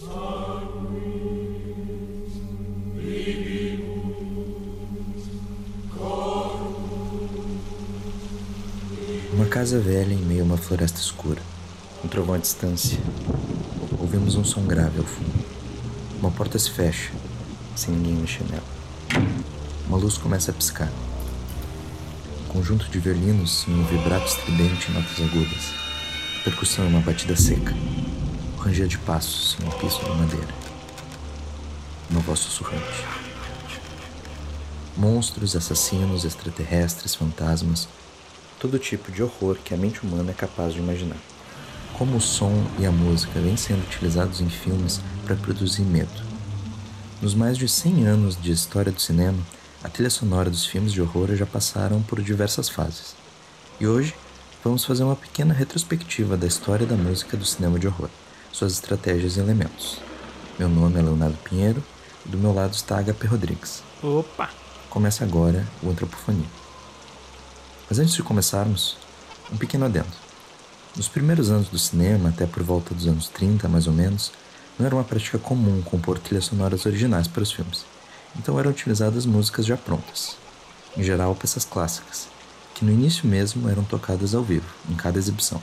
Uma casa velha em meio a uma floresta escura. Um trovão à distância. Ouvimos um som grave ao fundo. Uma porta se fecha, sem ninguém mexer nela. Uma luz começa a piscar. Um conjunto de violinos em um vibrato estridente em notas agudas. A percussão é uma batida seca. Ranger de passos em um piso de madeira. Uma voz sussurrante. Monstros, assassinos, extraterrestres, fantasmas todo tipo de horror que a mente humana é capaz de imaginar. Como o som e a música vêm sendo utilizados em filmes para produzir medo. Nos mais de 100 anos de história do cinema, a trilha sonora dos filmes de horror já passaram por diversas fases. E hoje vamos fazer uma pequena retrospectiva da história da música do cinema de horror, suas estratégias e elementos. Meu nome é Leonardo Pinheiro e do meu lado está HP Rodrigues. Opa! Começa agora o Antropofonia. Mas antes de começarmos, um pequeno adendo. Nos primeiros anos do cinema, até por volta dos anos 30 mais ou menos, não era uma prática comum compor trilhas sonoras originais para os filmes, então eram utilizadas músicas já prontas, em geral peças clássicas, que no início mesmo eram tocadas ao vivo, em cada exibição.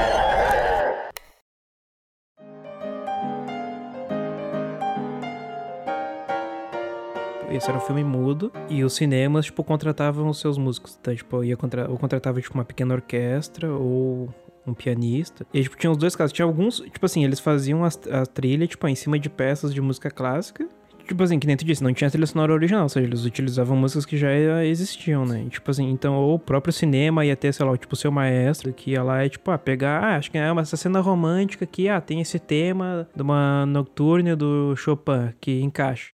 Esse era um filme mudo e os cinemas, tipo, contratavam os seus músicos. Então, tipo, ia contra... ou contratava, tipo, uma pequena orquestra ou um pianista. E, tipo, tinha os dois casos. Tinha alguns, tipo assim, eles faziam a, a trilha, tipo, em cima de peças de música clássica. Tipo assim, que nem tu disse, não tinha trilha sonora original, ou seja, eles utilizavam músicas que já existiam, né? Tipo assim, então, ou o próprio cinema ia ter, sei lá, tipo, o seu maestro que ia lá e, tipo, ah, pegar, ah, acho que é uma essa cena romântica aqui, ah, tem esse tema de uma nocturne do Chopin que encaixa.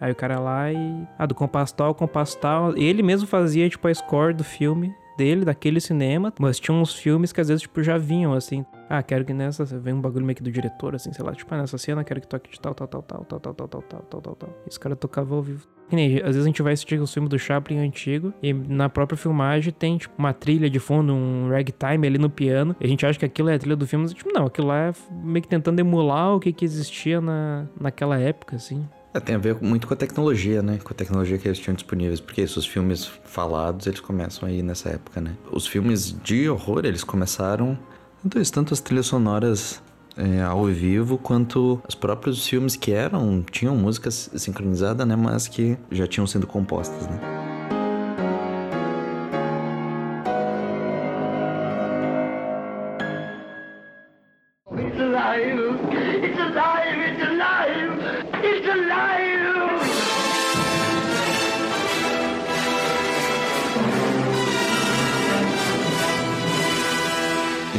Aí o cara lá e. Ah, do compasso tal, compasso tal. Ele mesmo fazia, tipo, a score do filme dele, daquele cinema. Mas tinha uns filmes que às vezes, tipo, já vinham assim. Ah, quero que nessa. Vem um bagulho meio que do diretor, assim, sei lá. Tipo, ah, nessa cena quero que toque de tal, tal, tal, tal, tal, tal, tal, tal, tal, tal, tal, tal. E os caras tocavam ao vivo. Que nem, às vezes a gente vai assistir os filmes do Chaplin antigo e na própria filmagem tem, tipo, uma trilha de fundo, um ragtime ali no piano. E a gente acha que aquilo é a trilha do filme, mas, tipo, não, aquilo lá é meio que tentando emular o que, que existia na, naquela época, assim. É, tem a ver muito com a tecnologia, né? Com a tecnologia que eles tinham disponíveis. Porque esses filmes falados, eles começam aí nessa época, né? Os filmes de horror, eles começaram... Tanto, tanto as trilhas sonoras é, ao vivo, quanto os próprios filmes que eram... Tinham músicas sincronizadas, né? Mas que já tinham sido compostas, né?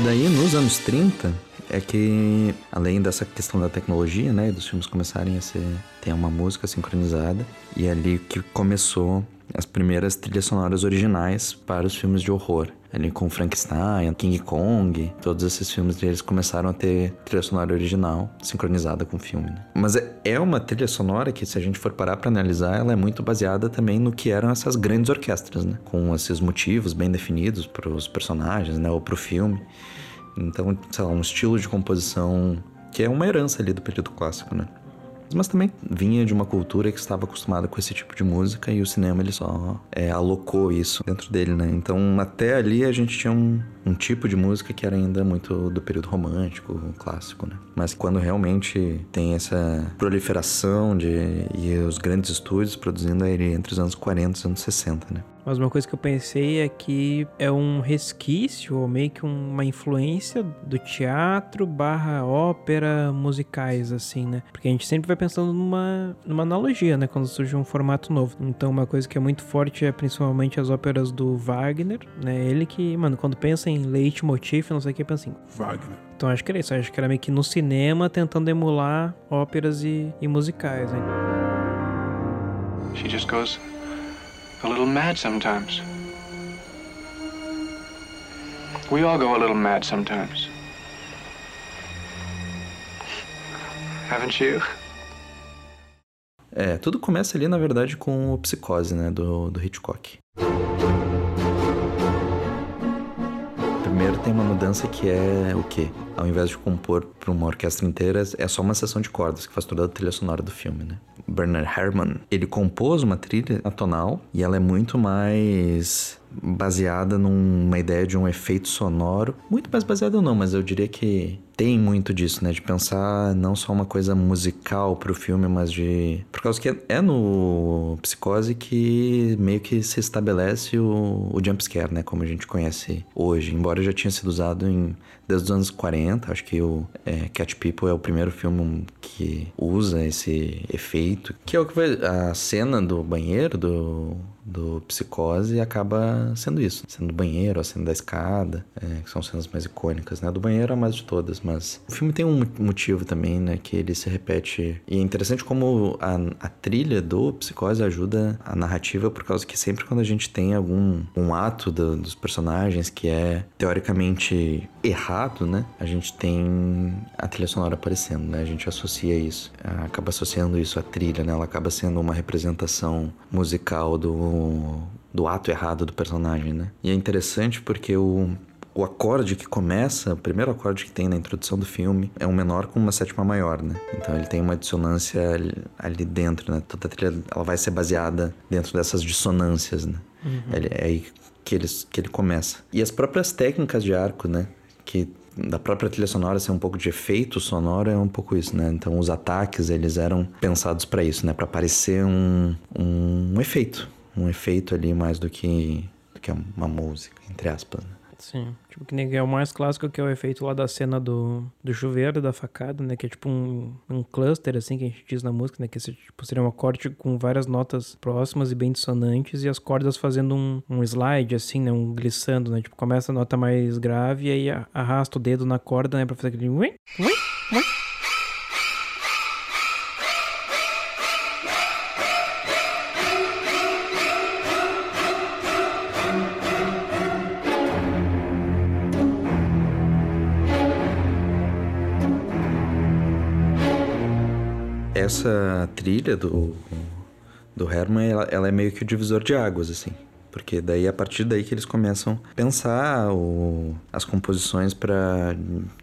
Daí, nos anos 30, é que, além dessa questão da tecnologia, né, dos filmes começarem a ser, ter uma música sincronizada, e é ali que começou as primeiras trilhas sonoras originais para os filmes de horror. Ali com Frankenstein, King Kong, todos esses filmes deles começaram a ter trilha sonora original sincronizada com o filme. Né? Mas é, é uma trilha sonora que, se a gente for parar para analisar, ela é muito baseada também no que eram essas grandes orquestras, né? Com esses motivos bem definidos para os personagens, né? Ou para o filme. Então, sei lá, um estilo de composição que é uma herança ali do período clássico, né? Mas também vinha de uma cultura que estava acostumada com esse tipo de música e o cinema ele só é, alocou isso dentro dele, né? Então até ali a gente tinha um, um tipo de música que era ainda muito do período romântico, clássico, né? Mas quando realmente tem essa proliferação de e os grandes estúdios produzindo entre os anos 40 e os anos 60, né? Mas uma coisa que eu pensei é que é um resquício, ou meio que uma influência do teatro barra ópera musicais, assim, né? Porque a gente sempre vai pensando numa, numa analogia, né? Quando surge um formato novo. Então, uma coisa que é muito forte é principalmente as óperas do Wagner, né? Ele que, mano, quando pensa em leitmotiv, não sei o que, pensa em Wagner. Então acho que era isso, acho que era meio que no cinema tentando emular óperas e, e musicais, né? She just goes a little mad sometimes. We all go a little mad sometimes. Haven't you? É, tudo começa ali, na verdade, com o Psicose, né, do, do Hitchcock. Primeiro tem uma mudança que é o quê? Ao invés de compor para uma orquestra inteira, é só uma sessão de cordas que faz toda a trilha sonora do filme, né? Bernard Herrmann, ele compôs uma trilha atonal e ela é muito mais baseada numa ideia de um efeito sonoro. Muito mais baseada não, mas eu diria que tem muito disso, né? De pensar não só uma coisa musical pro filme, mas de. Por causa que é no Psicose que meio que se estabelece o, o jumpscare, né? Como a gente conhece hoje. Embora já tinha sido usado em desde os anos 40. Acho que o é, Cat People é o primeiro filme que usa esse efeito, que é o que vai. A cena do banheiro do, do Psicose acaba sendo isso, sendo do banheiro, a cena da escada, é, que são cenas mais icônicas, né? Do banheiro é a mais de todas, mas o filme tem um motivo também, né? Que ele se repete. E é interessante como a, a trilha do Psicose ajuda a narrativa, por causa que sempre quando a gente tem algum um ato do, dos personagens que é teoricamente errado, né? A gente tem a trilha sonora aparecendo, né? A gente associa isso, acaba associando isso à trilha, né? Ela acaba sendo uma representação musical do, do ato errado do personagem, né? E é interessante porque o, o acorde que começa, o primeiro acorde que tem na introdução do filme, é um menor com uma sétima maior, né? Então ele tem uma dissonância ali, dentro, né? Toda a trilha ela vai ser baseada dentro dessas dissonâncias, né? Uhum. É aí que, eles, que ele começa. E as próprias técnicas de arco, né? Que da própria trilha sonora ser um pouco de efeito sonoro é um pouco isso, né? Então os ataques eles eram pensados para isso, né? Para parecer um, um, efeito, um efeito ali mais do que do que uma música, entre aspas. Né? Sim. Tipo, que nem é o mais clássico, que é o efeito lá da cena do, do chuveiro, da facada, né? Que é tipo um, um cluster, assim, que a gente diz na música, né? Que tipo, seria um acorde com várias notas próximas e bem dissonantes e as cordas fazendo um, um slide, assim, né? Um glissando, né? Tipo, começa a nota mais grave e aí arrasta o dedo na corda, né? Pra fazer aquele... essa trilha do, do Herman, ela, ela, é meio que o divisor de águas, assim. Porque daí, a partir daí que eles começam a pensar o, as composições para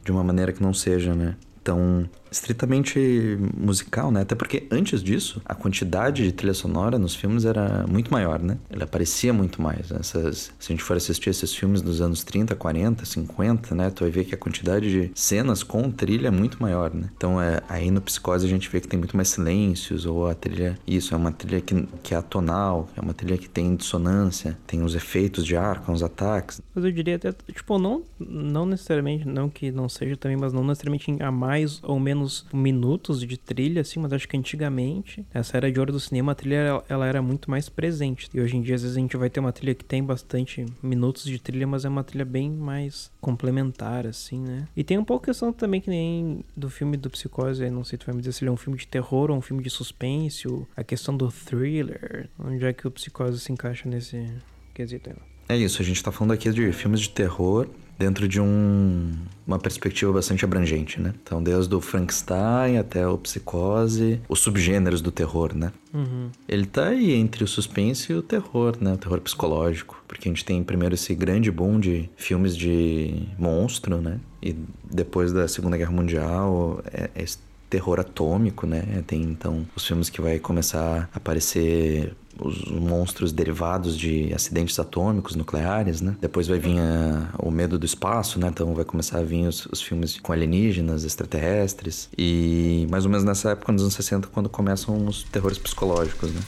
de uma maneira que não seja, né? Tão estritamente musical, né? Até porque antes disso, a quantidade de trilha sonora nos filmes era muito maior, né? Ele aparecia muito mais. Essas, se a gente for assistir esses filmes dos anos 30, 40, 50, né? Tu vai ver que a quantidade de cenas com trilha é muito maior, né? Então, é, aí no Psicose a gente vê que tem muito mais silêncios, ou a trilha... Isso, é uma trilha que, que é atonal, é uma trilha que tem dissonância, tem os efeitos de ar com os ataques. Mas eu diria até, tipo, não, não necessariamente, não que não seja também, mas não necessariamente a mais ou menos menos minutos de trilha, assim, mas acho que antigamente, essa era de ouro do cinema, a trilha ela, era muito mais presente. E hoje em dia, às vezes, a gente vai ter uma trilha que tem bastante minutos de trilha, mas é uma trilha bem mais complementar, assim, né? E tem um pouco questão também que nem do filme do Psicose, não sei se tu vai me dizer se ele é um filme de terror ou um filme de suspense, a questão do thriller, onde é que o Psicose se encaixa nesse quesito aí. É isso, a gente tá falando aqui de filmes de terror dentro de um, uma perspectiva bastante abrangente, né? Então, desde o Frankenstein até o Psicose, os subgêneros do terror, né? Uhum. Ele tá aí entre o suspense e o terror, né? O terror psicológico. Porque a gente tem primeiro esse grande boom de filmes de monstro, né? E depois da Segunda Guerra Mundial, é, é terror atômico, né? Tem então os filmes que vai começar a aparecer os monstros derivados de acidentes atômicos, nucleares, né? Depois vai vir a, o medo do espaço, né? Então vai começar a vir os, os, filmes com alienígenas, extraterrestres. E mais ou menos nessa época, nos anos 60, quando começam os terrores psicológicos, né?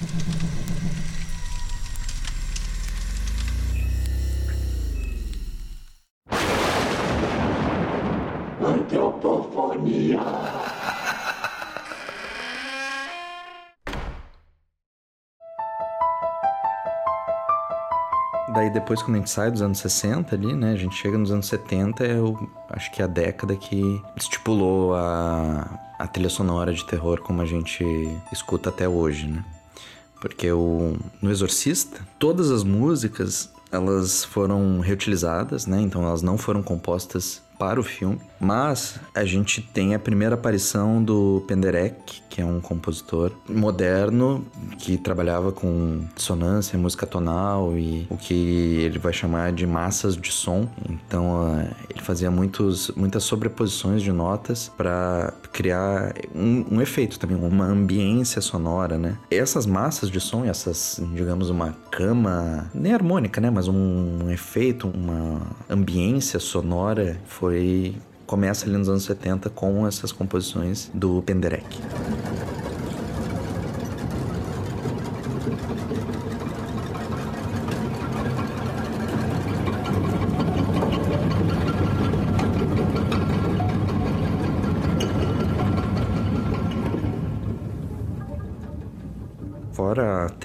Daí depois quando a gente sai dos anos 60 ali, né, a gente chega nos anos 70, eu acho que é a década que estipulou a, a trilha sonora de terror como a gente escuta até hoje, né? Porque o, no Exorcista, todas as músicas elas foram reutilizadas, né? Então elas não foram compostas para o filme, mas a gente tem a primeira aparição do Penderek, que é um compositor moderno que trabalhava com dissonância, música tonal e o que ele vai chamar de massas de som. Então uh, ele fazia muitos, muitas sobreposições de notas para criar um, um, efeito também, uma ambiência sonora, né? Essas massas de som, essas, digamos, uma cama, nem harmônica, né? Mas um, um efeito, uma ambiência sonora foi começa ali nos anos 70 com essas composições do Penderek.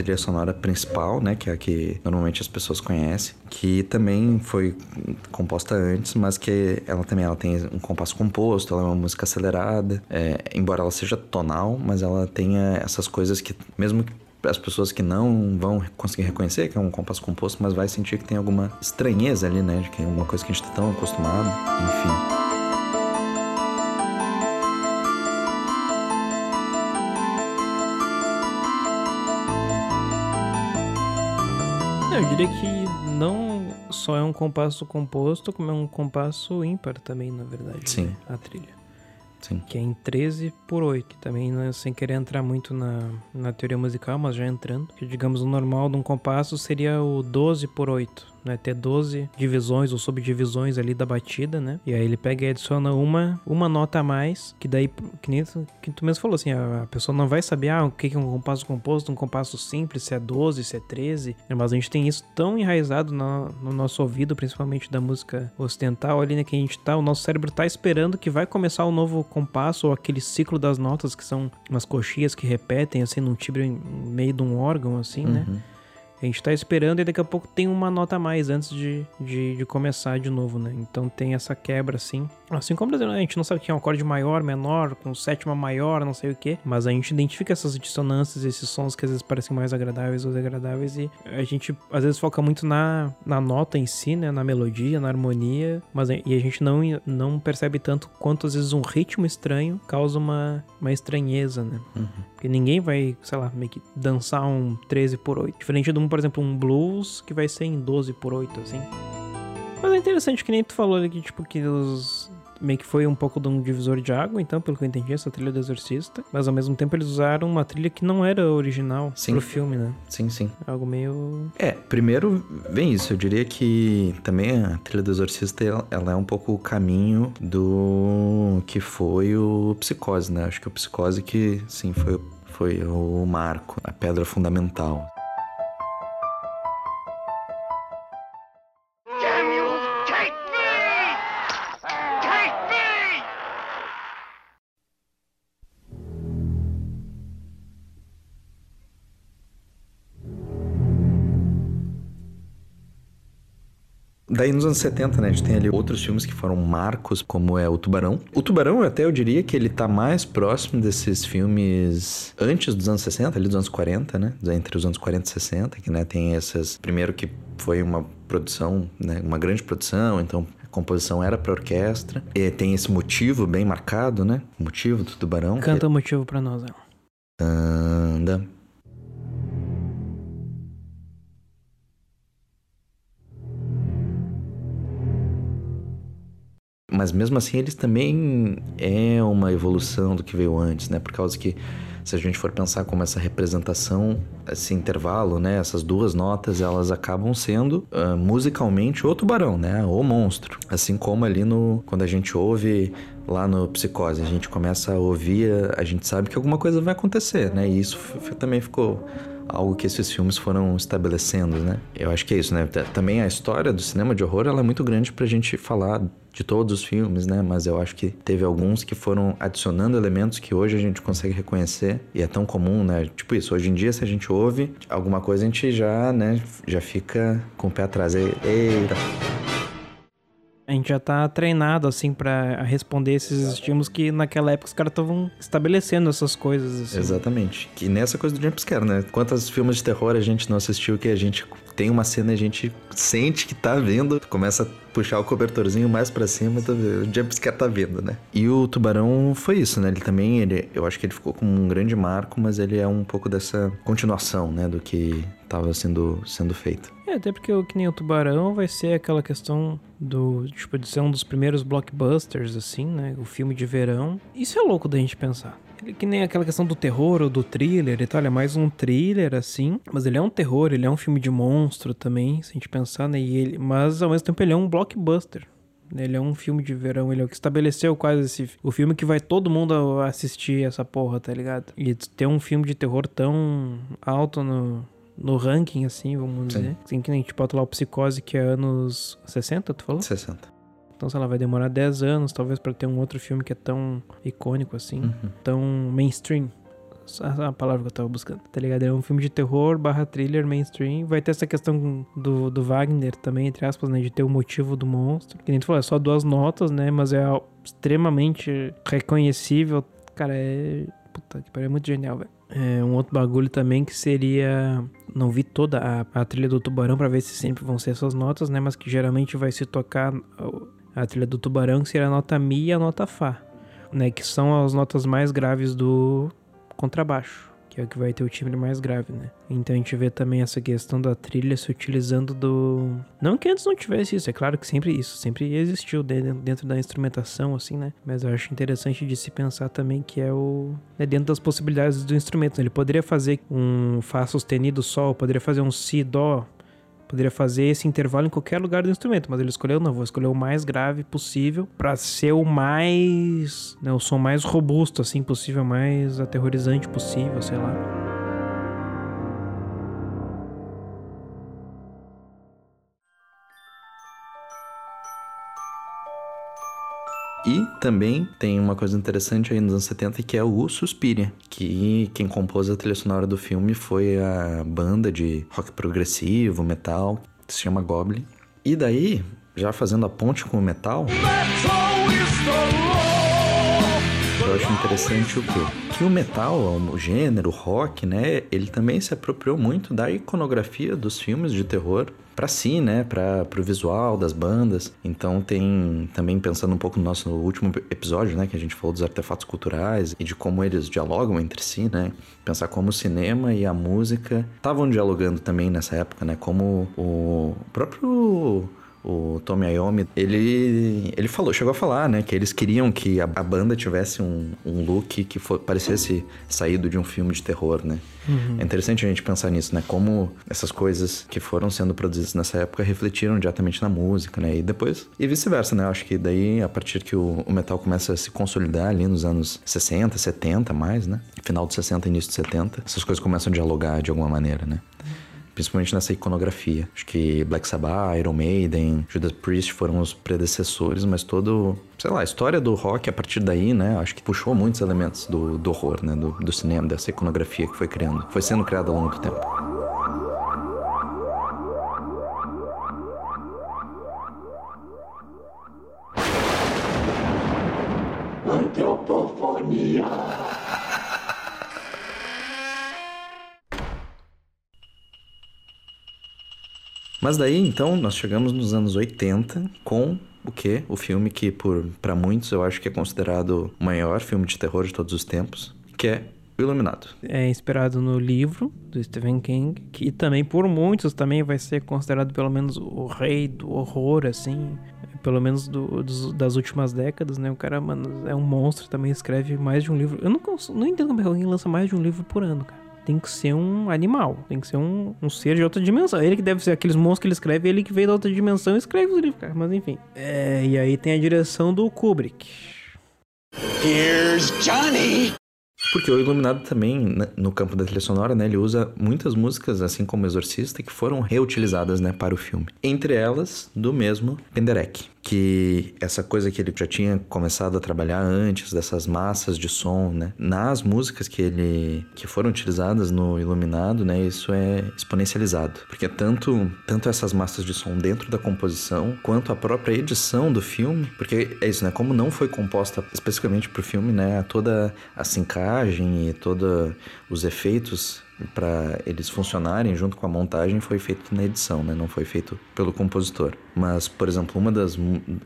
Trilha sonora principal, né, que é a que normalmente as pessoas conhecem, que também foi composta antes, mas que ela também ela tem um compasso composto, ela é uma música acelerada, é, embora ela seja tonal, mas ela tenha essas coisas que mesmo as pessoas que não vão conseguir reconhecer que é um compasso composto, mas vai sentir que tem alguma estranheza ali, né, de que é uma coisa que a gente está tão acostumado, enfim. Eu diria que não só é um compasso composto, como é um compasso ímpar também, na verdade. Sim. Né? A trilha. Sim. Que é em 13 por 8. Também né, sem querer entrar muito na, na teoria musical, mas já entrando. Que digamos o normal de um compasso seria o 12 por 8 né? Ter 12 divisões ou subdivisões ali da batida, né? E aí ele pega e adiciona uma, uma nota a mais, que daí, que nem que tu mesmo falou assim, a, pessoa não vai saber ah, o que é um compasso composto, um compasso simples, se é 12, se é 13, né? mas a gente tem isso tão enraizado no, no nosso ouvido, principalmente da música ocidental ali, né? Que a gente tá, o nosso cérebro tá esperando que vai começar o um novo compasso ou aquele ciclo das notas que são umas coxias que repetem assim num timbre meio de um órgão, assim, né? uhum. né? A gente tá esperando e daqui a pouco tem uma nota a mais antes de, de, de começar de novo, né? Então tem essa quebra assim. Assim como a gente não sabe que é um acorde maior, menor, com sétima maior, não sei o que, mas a gente identifica essas dissonâncias, esses sons que às vezes parecem mais agradáveis ou desagradáveis e a gente às vezes foca muito na, na nota em si, né? Na melodia, na harmonia, mas e a gente não, não percebe tanto quanto às vezes um ritmo estranho causa uma, uma estranheza, né? Uhum. Porque ninguém vai, sei lá, meio que dançar um 13 por 8. Diferente de um, por exemplo, um blues que vai ser em 12 por 8, assim. Mas é interessante que nem tu falou aqui, tipo, que os, meio que foi um pouco de um divisor de água, então, pelo que eu entendi, essa trilha do Exorcista. Mas ao mesmo tempo eles usaram uma trilha que não era original sim. pro filme, né? Sim, sim. Algo meio. É, primeiro vem isso. Eu diria que também a trilha do Exorcista ela é um pouco o caminho do que foi o Psicose, né? Acho que o Psicose que, sim, foi, foi o marco, a pedra fundamental. Daí nos anos 70, né, a gente tem ali outros filmes que foram marcos, como é o Tubarão. O Tubarão, até eu diria que ele tá mais próximo desses filmes antes dos anos 60, ali dos anos 40, né? Entre os anos 40 e 60, que né, tem essas. Primeiro que foi uma produção, né, uma grande produção, então a composição era para orquestra. E tem esse motivo bem marcado, né? O motivo do Tubarão. Canta o motivo para nós, ela. Anda. Mas mesmo assim, eles também é uma evolução do que veio antes, né? Por causa que se a gente for pensar como essa representação, esse intervalo, né? Essas duas notas, elas acabam sendo uh, musicalmente o tubarão, né? O monstro. Assim como ali no quando a gente ouve lá no Psicose, a gente começa a ouvir, a gente sabe que alguma coisa vai acontecer, né? E isso também ficou algo que esses filmes foram estabelecendo, né? Eu acho que é isso, né? Também a história do cinema de horror ela é muito grande pra gente falar de todos os filmes, né? Mas eu acho que teve alguns que foram adicionando elementos que hoje a gente consegue reconhecer e é tão comum, né? Tipo isso, hoje em dia se a gente ouve alguma coisa a gente já, né, já fica com o pé atrás. Eita. A gente já tá treinado, assim, para responder esses estímulos que naquela época os caras estavam estabelecendo essas coisas, assim. Exatamente. Que nessa coisa do jumpscare, né? Quantos filmes de terror a gente não assistiu que a gente tem uma cena e a gente sente que tá vendo, começa a puxar o cobertorzinho mais para cima, o jumpscare tá vindo, né? E o Tubarão foi isso, né? Ele também, ele, eu acho que ele ficou com um grande marco, mas ele é um pouco dessa continuação, né? Do que estava sendo, sendo feito. É, até porque o que nem o Tubarão vai ser aquela questão do, tipo, de ser um dos primeiros blockbusters, assim, né? O filme de verão. Isso é louco da gente pensar. Que nem aquela questão do terror ou do thriller e tal, ele é mais um thriller, assim. Mas ele é um terror, ele é um filme de monstro também, se a gente pensar, né? E ele, mas ao mesmo tempo ele é um blockbuster. Ele é um filme de verão, ele é o que estabeleceu quase esse. O filme que vai todo mundo assistir essa porra, tá ligado? E ter um filme de terror tão alto no, no ranking, assim, vamos Sim. dizer. Assim, que nem tipo, bota lá o Psicose, que é anos 60, tu falou? 60. Então, sei lá, vai demorar 10 anos, talvez, para ter um outro filme que é tão icônico assim, uhum. tão mainstream. Essa é a palavra que eu tava buscando, tá ligado? É um filme de terror barra thriller mainstream. Vai ter essa questão do, do Wagner também, entre aspas, né? De ter o motivo do monstro. Que nem tu falou, é só duas notas, né? Mas é extremamente reconhecível. Cara, é. Puta que pariu, é muito genial, velho. É um outro bagulho também que seria. Não vi toda a, a trilha do tubarão para ver se sempre vão ser essas notas, né? Mas que geralmente vai se tocar a trilha do Tubarão, que seria a nota Mi e a nota Fá, né? Que são as notas mais graves do contrabaixo, que é o que vai ter o timbre mais grave, né? Então a gente vê também essa questão da trilha se utilizando do. Não que antes não tivesse isso, é claro que sempre isso, sempre existiu dentro da instrumentação, assim, né? Mas eu acho interessante de se pensar também que é o. É dentro das possibilidades do instrumento. Ele poderia fazer um Fá sustenido Sol, poderia fazer um Si Dó, Poderia fazer esse intervalo em qualquer lugar do instrumento, mas ele escolheu não, vou escolher o mais grave possível para ser o mais, né, o som mais robusto assim possível, mais aterrorizante possível, sei lá. E também tem uma coisa interessante aí nos anos 70 que é o Suspiria, que quem compôs a trilha sonora do filme foi a banda de rock progressivo, metal, que se chama Goblin. E daí, já fazendo a ponte com o metal. Eu acho interessante o quê? Que o metal, o gênero, o rock, né? Ele também se apropriou muito da iconografia dos filmes de terror para si, né, para o visual das bandas. Então tem também pensando um pouco no nosso último episódio, né, que a gente falou dos artefatos culturais e de como eles dialogam entre si, né? Pensar como o cinema e a música estavam dialogando também nessa época, né? Como o próprio o Tommy Iommi, ele, ele falou, chegou a falar, né, que eles queriam que a, a banda tivesse um, um look que for, parecesse saído de um filme de terror, né? Uhum. É interessante a gente pensar nisso, né? Como essas coisas que foram sendo produzidas nessa época refletiram diretamente na música, né? E depois, e vice-versa, né? Eu acho que daí, a partir que o, o, metal começa a se consolidar ali nos anos 60, 70 mais, né? Final de 60, início de 70, essas coisas começam a dialogar de alguma maneira, né? Principalmente nessa iconografia. Acho que Black Sabbath, Iron Maiden, Judas Priest foram os predecessores, mas todo, sei lá, a história do rock a partir daí, né, acho que puxou muitos elementos do, do horror, né, do, do cinema, dessa iconografia que foi criando, foi sendo criada ao longo do tempo. Antropofonia. Mas daí, então, nós chegamos nos anos 80 com o que? O filme que, por para muitos, eu acho que é considerado o maior filme de terror de todos os tempos, que é O Iluminado. É inspirado no livro do Stephen King, que também por muitos também vai ser considerado pelo menos o rei do horror, assim, pelo menos do, dos, das últimas décadas, né? O cara, mano, é um monstro, também escreve mais de um livro. Eu não, não entendo como é alguém lança mais de um livro por ano, cara tem que ser um animal, tem que ser um, um ser de outra dimensão. Ele que deve ser aqueles monstros que ele escreve, ele que veio da outra dimensão e escreve os livros, cara. Mas enfim. É, e aí tem a direção do Kubrick. Here's Johnny! Porque o Iluminado também, né, no campo da trilha sonora, né, ele usa muitas músicas, assim como o Exorcista, que foram reutilizadas, né, para o filme. Entre elas, do mesmo Penderek, que essa coisa que ele já tinha começado a trabalhar antes dessas massas de som, né, nas músicas que ele que foram utilizadas no Iluminado, né, isso é exponencializado, porque tanto tanto essas massas de som dentro da composição quanto a própria edição do filme, porque é isso, né, como não foi composta especificamente para o filme, né, toda a sincagem e todos os efeitos para eles funcionarem junto com a montagem foi feito na edição, né? Não foi feito pelo compositor. Mas, por exemplo, uma das,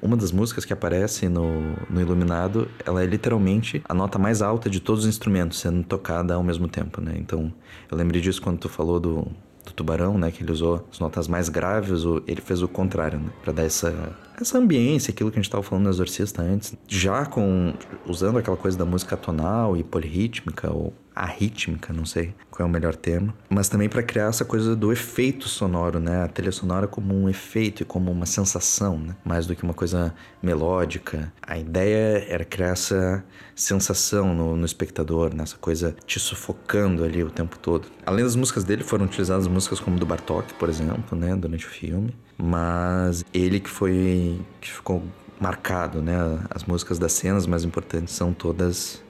uma das músicas que aparece no, no Iluminado, ela é literalmente a nota mais alta de todos os instrumentos sendo tocada ao mesmo tempo, né? Então, eu lembrei disso quando tu falou do, do Tubarão, né? Que ele usou as notas mais graves, ele fez o contrário, né? Pra dar essa, essa ambiência, aquilo que a gente estava falando no Exorcista antes. Já com... usando aquela coisa da música tonal e polirrítmica, ou arrítmica, não sei qual é o melhor termo, mas também para criar essa coisa do efeito sonoro, né? A trilha sonora como um efeito e como uma sensação, né? Mais do que uma coisa melódica. A ideia era criar essa sensação no, no espectador, nessa né? coisa te sufocando ali o tempo todo. Além das músicas dele, foram utilizadas músicas como do Bartok, por exemplo, né? Durante o filme, mas ele que foi que ficou marcado, né? As músicas das cenas mais importantes são todas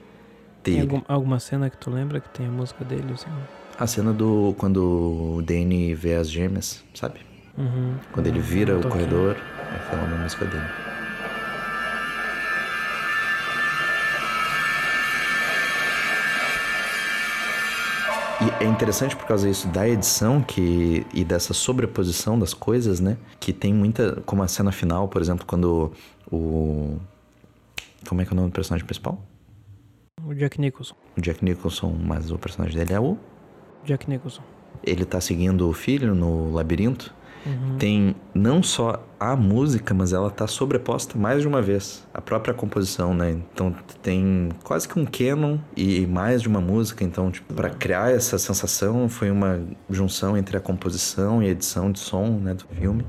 tem algum, alguma cena que tu lembra que tem a música dele, assim? A cena do. quando o Danny vê as gêmeas, sabe? Uhum. Quando ele vira o corredor, é falando a música dele. E é interessante por causa disso da edição que e dessa sobreposição das coisas, né? Que tem muita, como a cena final, por exemplo, quando o como é que é o nome do personagem principal? O Jack Nicholson. O Jack Nicholson, mas o personagem dele é o? Jack Nicholson. Ele tá seguindo o filho no labirinto. Uhum. Tem não só a música, mas ela tá sobreposta mais de uma vez. A própria composição, né? Então tem quase que um canon e mais de uma música. Então, tipo, para criar essa sensação foi uma junção entre a composição e a edição de som, né, do filme.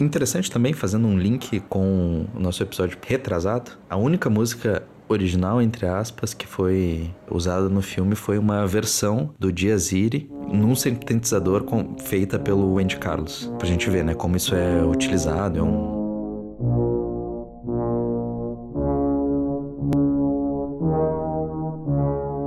Interessante também, fazendo um link com o nosso episódio retrasado, a única música original, entre aspas, que foi usada no filme foi uma versão do Diaz Iri num sintetizador com, feita pelo Andy Carlos. Pra gente ver, né, como isso é utilizado, é um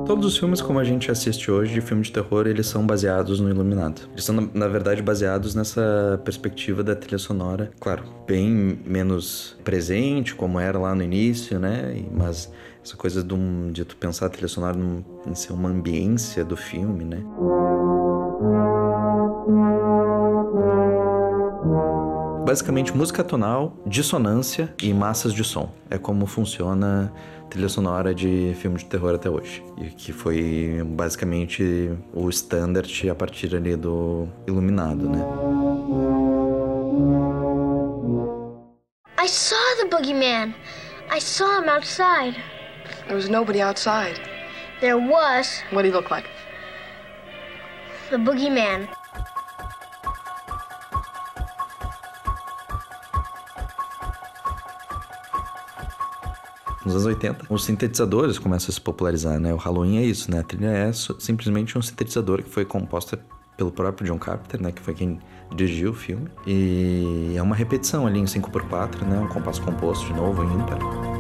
Todos os filmes como a gente assiste hoje de filme de terror, eles são baseados no Iluminado. Eles são, na verdade, baseados nessa perspectiva da trilha sonora, claro, bem menos presente, como era lá no início, né? Mas essa coisa de, um, de tu pensar a trilha sonora num, em ser uma ambiência do filme, né? Basicamente, música tonal, dissonância e massas de som. É como funciona trilha sonora de filme de terror até hoje. E que foi basicamente o standard a partir ali do Iluminado, né? I saw the boogeyman. I saw him outside. There was nobody outside. There was. What did he look like? The boogeyman. Nos anos 80, os sintetizadores começam a se popularizar, né? O Halloween é isso, né? A trilha é simplesmente um sintetizador que foi composta pelo próprio John Carpenter, né? Que foi quem dirigiu o filme. E é uma repetição ali em 5x4, né? Um compasso composto de novo em ímpar.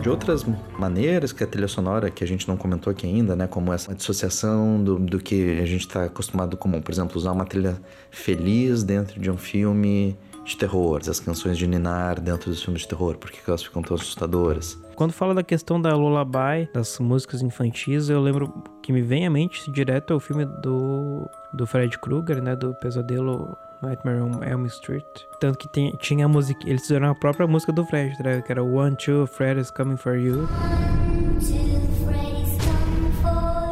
De outras maneiras que a trilha sonora, que a gente não comentou aqui ainda, né? Como essa dissociação do, do que a gente está acostumado comum. Por exemplo, usar uma trilha feliz dentro de um filme de terror, as canções de Ninar dentro dos filmes de terror, por que elas ficam tão assustadoras? Quando fala da questão da lullaby, das músicas infantis, eu lembro que me vem à mente direto o filme do, do Fred Krueger, né? Do Pesadelo Nightmare on Elm Street. Tanto que tem, tinha a música, eles fizeram a própria música do Fred, né? que era One, Two, Fred is Coming For You.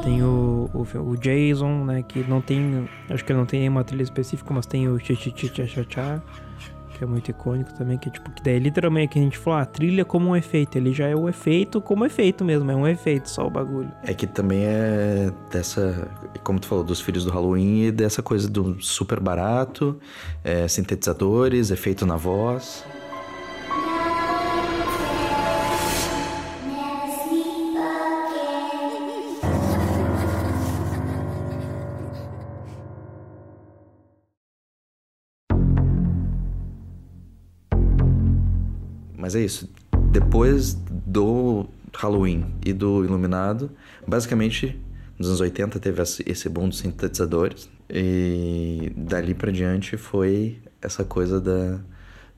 Tem o, o, o, Jason, né, que não tem, acho que não tem nenhuma trilha específica, mas tem o Chi Chi Chi Cha Cha Cha que é muito icônico também, que tipo, que daí literalmente que a gente falou, a trilha como um efeito, ele já é o efeito como efeito mesmo, é um efeito só o bagulho. É que também é dessa, como tu falou, dos filhos do Halloween e dessa coisa do super barato, é, sintetizadores, efeito na voz. Mas é isso. Depois do Halloween e do Iluminado, basicamente nos anos 80 teve esse boom dos sintetizadores. E dali pra diante foi essa coisa da,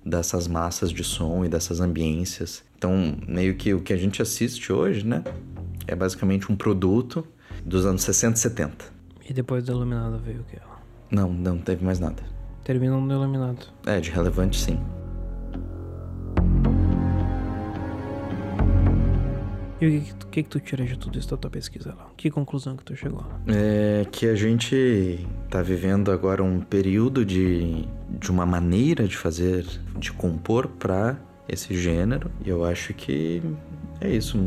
dessas massas de som e dessas ambiências. Então, meio que o que a gente assiste hoje, né? É basicamente um produto dos anos 60 e 70. E depois do Iluminado veio o que? Não, não teve mais nada. Termina no Iluminado. É, de relevante sim. E o que, que, que tu tira de tudo isso da tua pesquisa lá? Que conclusão que tu chegou? É que a gente tá vivendo agora um período de, de uma maneira de fazer, de compor para esse gênero. E eu acho que é isso.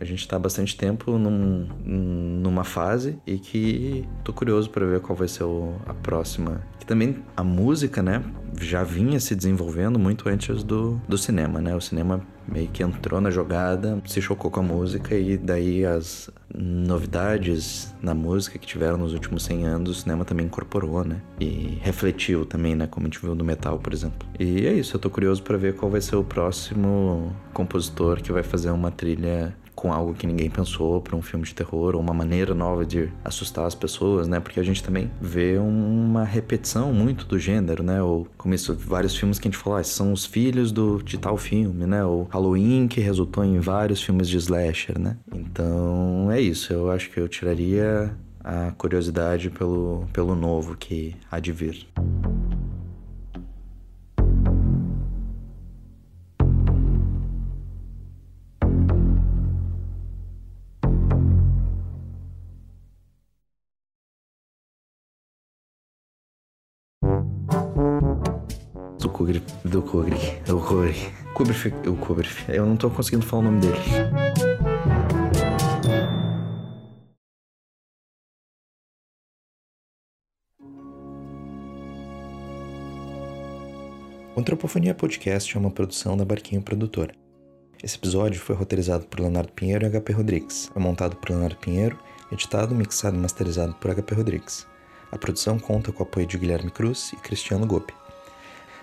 A gente está bastante tempo num, numa fase e que tô curioso para ver qual vai ser o, a próxima. Que também a música, né, já vinha se desenvolvendo muito antes do, do cinema, né? O cinema meio que entrou na jogada, se chocou com a música e daí as novidades na música que tiveram nos últimos 100 anos, o cinema também incorporou, né? E refletiu também, né? Como a gente viu no metal, por exemplo. E é isso, eu tô curioso para ver qual vai ser o próximo compositor que vai fazer uma trilha com algo que ninguém pensou para um filme de terror ou uma maneira nova de assustar as pessoas, né? Porque a gente também vê uma repetição muito do gênero, né? Ou como isso, vários filmes que a gente fala, ah, são os filhos do, de tal filme, né? O Halloween que resultou em vários filmes de slasher, né? Então é isso. Eu acho que eu tiraria a curiosidade pelo, pelo novo que há de vir. Do Kubrick. Do Kubrick. Kubrick. O Kubrick. Eu não tô conseguindo falar o nome dele. O Antropofonia Podcast é uma produção da Barquinho Produtora. Esse episódio foi roteirizado por Leonardo Pinheiro e HP Rodrigues. É montado por Leonardo Pinheiro, editado, mixado e masterizado por HP Rodrigues. A produção conta com o apoio de Guilherme Cruz e Cristiano Gopi.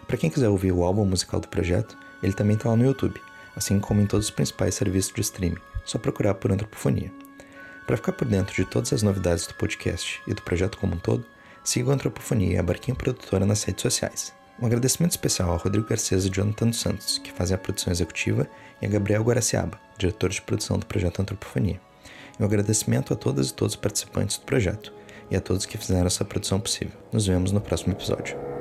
Para quem quiser ouvir o álbum musical do projeto, ele também está lá no YouTube, assim como em todos os principais serviços de streaming. Só procurar por Antropofonia. Para ficar por dentro de todas as novidades do podcast e do projeto como um todo, siga o Antropofonia e a Barquinha Produtora nas redes sociais. Um agradecimento especial ao Rodrigo Garcês e Jonathan dos Santos, que fazem a produção executiva, e a Gabriel Guaraciaba, diretor de produção do projeto Antropofonia. E um agradecimento a todas e todos os participantes do projeto e a todos que fizeram essa produção possível. Nos vemos no próximo episódio.